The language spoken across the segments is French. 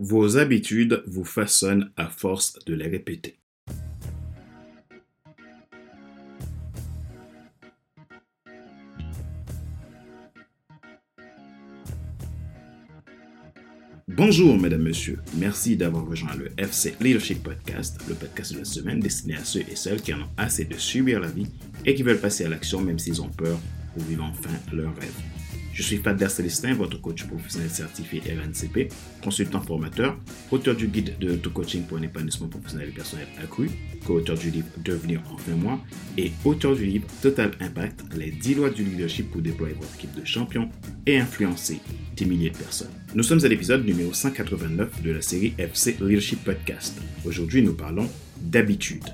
Vos habitudes vous façonnent à force de les répéter. Bonjour, mesdames, messieurs. Merci d'avoir rejoint le FC Leadership Podcast, le podcast de la semaine destiné à ceux et celles qui en ont assez de subir la vie et qui veulent passer à l'action même s'ils ont peur pour vivre enfin leur rêve. Je suis Fadler Célestin, votre coach professionnel certifié RNCP, consultant formateur, auteur du guide de auto-coaching pour un épanouissement professionnel et personnel accru, co-auteur du livre Devenir en 20 mois et auteur du livre Total Impact, les 10 lois du leadership pour déployer votre équipe de champions et influencer des milliers de personnes. Nous sommes à l'épisode numéro 189 de la série FC Leadership Podcast. Aujourd'hui, nous parlons d'habitude.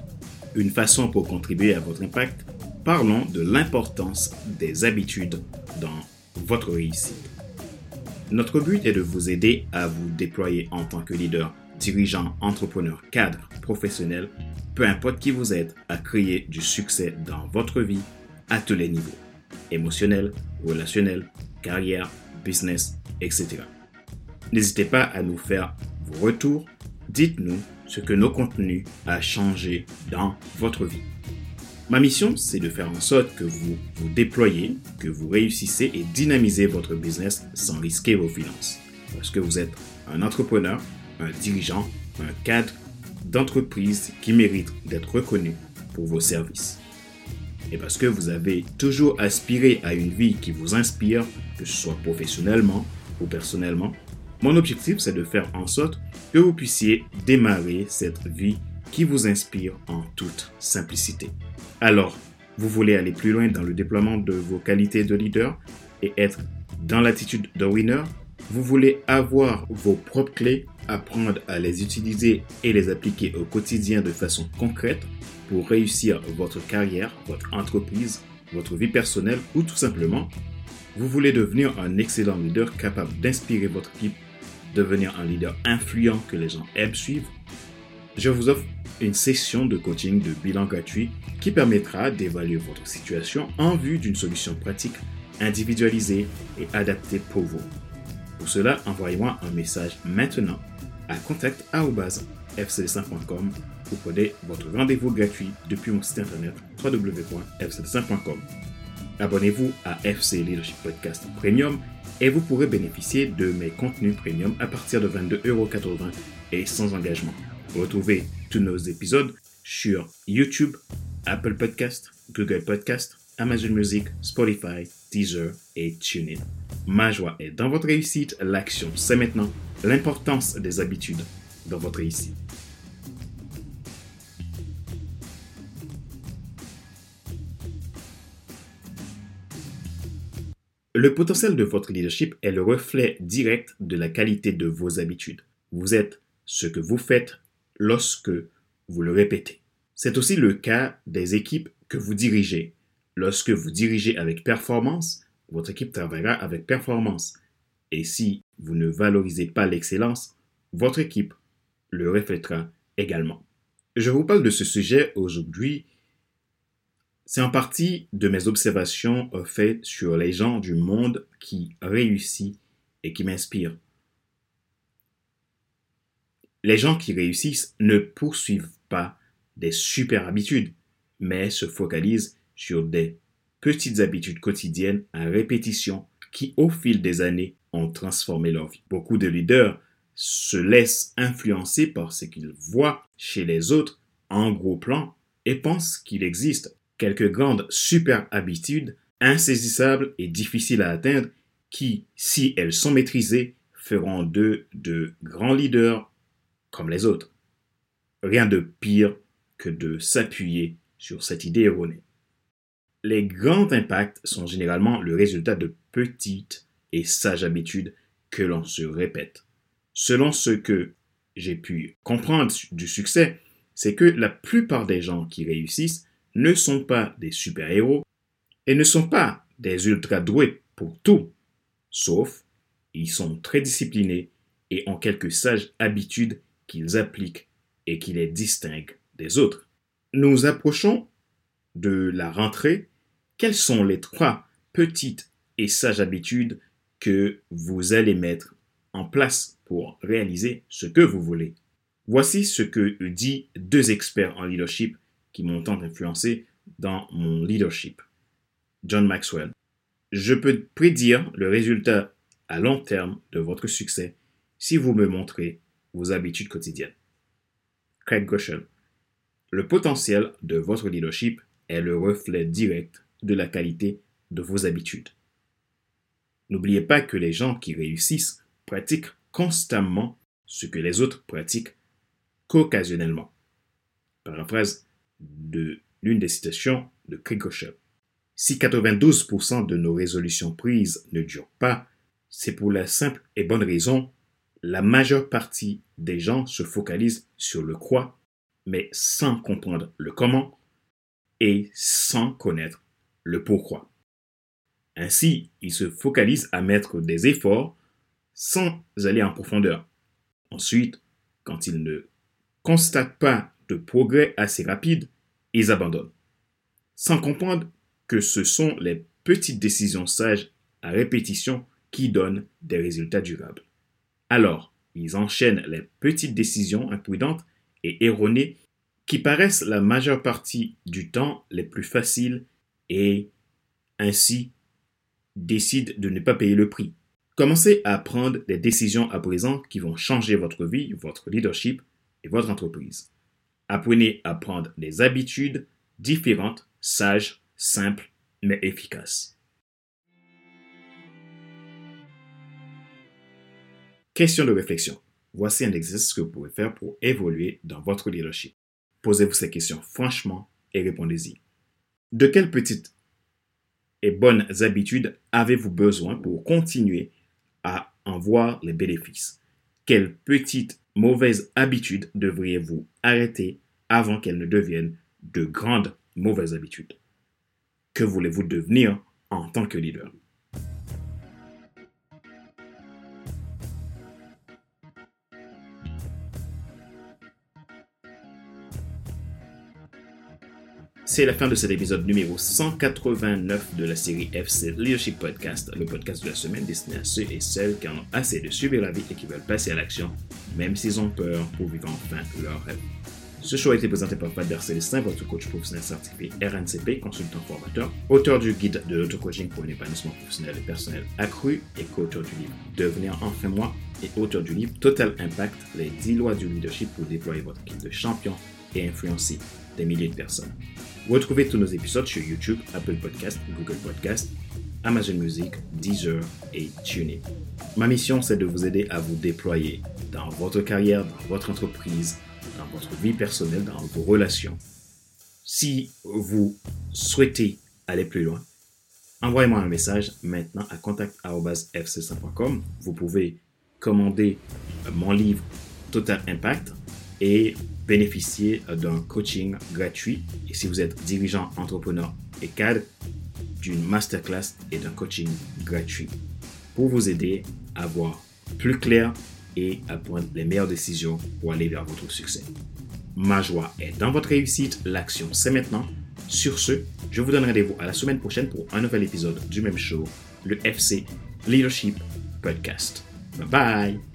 Une façon pour contribuer à votre impact, parlons de l'importance des habitudes dans votre réussite. Notre but est de vous aider à vous déployer en tant que leader, dirigeant, entrepreneur, cadre, professionnel, peu importe qui vous êtes, à créer du succès dans votre vie à tous les niveaux, émotionnel, relationnel, carrière, business, etc. N'hésitez pas à nous faire vos retours. Dites-nous ce que nos contenus a changé dans votre vie. Ma mission, c'est de faire en sorte que vous vous déployez, que vous réussissez et dynamisez votre business sans risquer vos finances. Parce que vous êtes un entrepreneur, un dirigeant, un cadre d'entreprise qui mérite d'être reconnu pour vos services. Et parce que vous avez toujours aspiré à une vie qui vous inspire, que ce soit professionnellement ou personnellement, mon objectif, c'est de faire en sorte que vous puissiez démarrer cette vie qui vous inspire en toute simplicité. Alors, vous voulez aller plus loin dans le déploiement de vos qualités de leader et être dans l'attitude de winner? Vous voulez avoir vos propres clés, apprendre à les utiliser et les appliquer au quotidien de façon concrète pour réussir votre carrière, votre entreprise, votre vie personnelle ou tout simplement, vous voulez devenir un excellent leader capable d'inspirer votre équipe, devenir un leader influent que les gens aiment suivre? Je vous offre une session de coaching de bilan gratuit qui permettra d'évaluer votre situation en vue d'une solution pratique, individualisée et adaptée pour vous. Pour cela, envoyez-moi un message maintenant à contact@fcd5.com ou prenez votre rendez-vous gratuit depuis mon site internet www.fcd5.com. Abonnez-vous à FC Leadership Podcast Premium et vous pourrez bénéficier de mes contenus premium à partir de 22,80€ et sans engagement. Retrouvez tous nos épisodes sur YouTube, Apple Podcast, Google Podcast, Amazon Music, Spotify, Deezer et TuneIn. Ma joie est dans votre réussite, l'action c'est maintenant, l'importance des habitudes dans votre réussite. Le potentiel de votre leadership est le reflet direct de la qualité de vos habitudes. Vous êtes ce que vous faites lorsque vous le répétez. C'est aussi le cas des équipes que vous dirigez. Lorsque vous dirigez avec performance, votre équipe travaillera avec performance. Et si vous ne valorisez pas l'excellence, votre équipe le reflètera également. Je vous parle de ce sujet aujourd'hui. C'est en partie de mes observations faites sur les gens du monde qui réussissent et qui m'inspirent. Les gens qui réussissent ne poursuivent pas des super habitudes, mais se focalisent sur des petites habitudes quotidiennes à répétition qui, au fil des années, ont transformé leur vie. Beaucoup de leaders se laissent influencer par ce qu'ils voient chez les autres en gros plan et pensent qu'il existe quelques grandes super habitudes insaisissables et difficiles à atteindre qui, si elles sont maîtrisées, feront d'eux de grands leaders comme les autres. Rien de pire que de s'appuyer sur cette idée erronée. Les grands impacts sont généralement le résultat de petites et sages habitudes que l'on se répète. Selon ce que j'ai pu comprendre du succès, c'est que la plupart des gens qui réussissent ne sont pas des super-héros et ne sont pas des ultra-doués pour tout, sauf ils sont très disciplinés et ont quelques sages habitudes qu'ils appliquent et qui les distinguent des autres. Nous approchons de la rentrée. Quelles sont les trois petites et sages habitudes que vous allez mettre en place pour réaliser ce que vous voulez? Voici ce que dit deux experts en leadership qui m'ont tant influencé dans mon leadership. John Maxwell. Je peux prédire le résultat à long terme de votre succès si vous me montrez vos habitudes quotidiennes. Craig Groeschel. Le potentiel de votre leadership est le reflet direct de la qualité de vos habitudes. N'oubliez pas que les gens qui réussissent pratiquent constamment ce que les autres pratiquent qu'occasionnellement. Paraphrase de l'une des citations de Craig Groeschel. Si 92% de nos résolutions prises ne durent pas, c'est pour la simple et bonne raison, la majeure partie des gens se focalisent sur le quoi, mais sans comprendre le comment et sans connaître le pourquoi. Ainsi, ils se focalisent à mettre des efforts sans aller en profondeur. Ensuite, quand ils ne constatent pas de progrès assez rapide, ils abandonnent, sans comprendre que ce sont les petites décisions sages à répétition qui donnent des résultats durables. Alors, ils enchaînent les petites décisions imprudentes et erronées qui paraissent la majeure partie du temps les plus faciles et ainsi décident de ne pas payer le prix. Commencez à prendre des décisions à présent qui vont changer votre vie, votre leadership et votre entreprise. Apprenez à prendre des habitudes différentes, sages, simples, mais efficaces. Question de réflexion. Voici un exercice que vous pouvez faire pour évoluer dans votre leadership. Posez-vous ces questions franchement et répondez-y. De quelles petites et bonnes habitudes avez-vous besoin pour continuer à en voir les bénéfices? Quelles petites mauvaises habitudes devriez-vous arrêter avant qu'elles ne deviennent de grandes mauvaises habitudes? Que voulez-vous devenir en tant que leader? C'est la fin de cet épisode numéro 189 de la série FC Leadership Podcast, le podcast de la semaine destiné à ceux et celles qui en ont assez de subir la vie et qui veulent passer à l'action, même s'ils ont peur, pour vivre enfin leur rêve. Ce show a été présenté par Fader Célestin, votre coach professionnel certifié RNCP, consultant formateur, auteur du guide de l'auto-coaching pour un épanouissement professionnel et personnel accru et co-auteur du livre Devenir enfin moi et auteur du livre Total Impact, les 10 lois du leadership pour déployer votre équipe de champions et influencer des milliers de personnes. Retrouvez tous nos épisodes sur YouTube, Apple Podcast, Google Podcast, Amazon Music, Deezer et TuneIn. Ma mission, c'est de vous aider à vous déployer dans votre carrière, dans votre entreprise, dans votre vie personnelle, dans vos relations. Si vous souhaitez aller plus loin, envoyez-moi un message maintenant à contact.fc5.com. Vous pouvez commander mon livre Total Impact et bénéficier d'un coaching gratuit. Et si vous êtes dirigeant, entrepreneur et cadre, d'une masterclass et d'un coaching gratuit pour vous aider à voir plus clair et à prendre les meilleures décisions pour aller vers votre succès. Ma joie est dans votre réussite, l'action c'est maintenant. Sur ce, je vous donne rendez-vous à la semaine prochaine pour un nouvel épisode du même show, le FC Leadership Podcast. Bye bye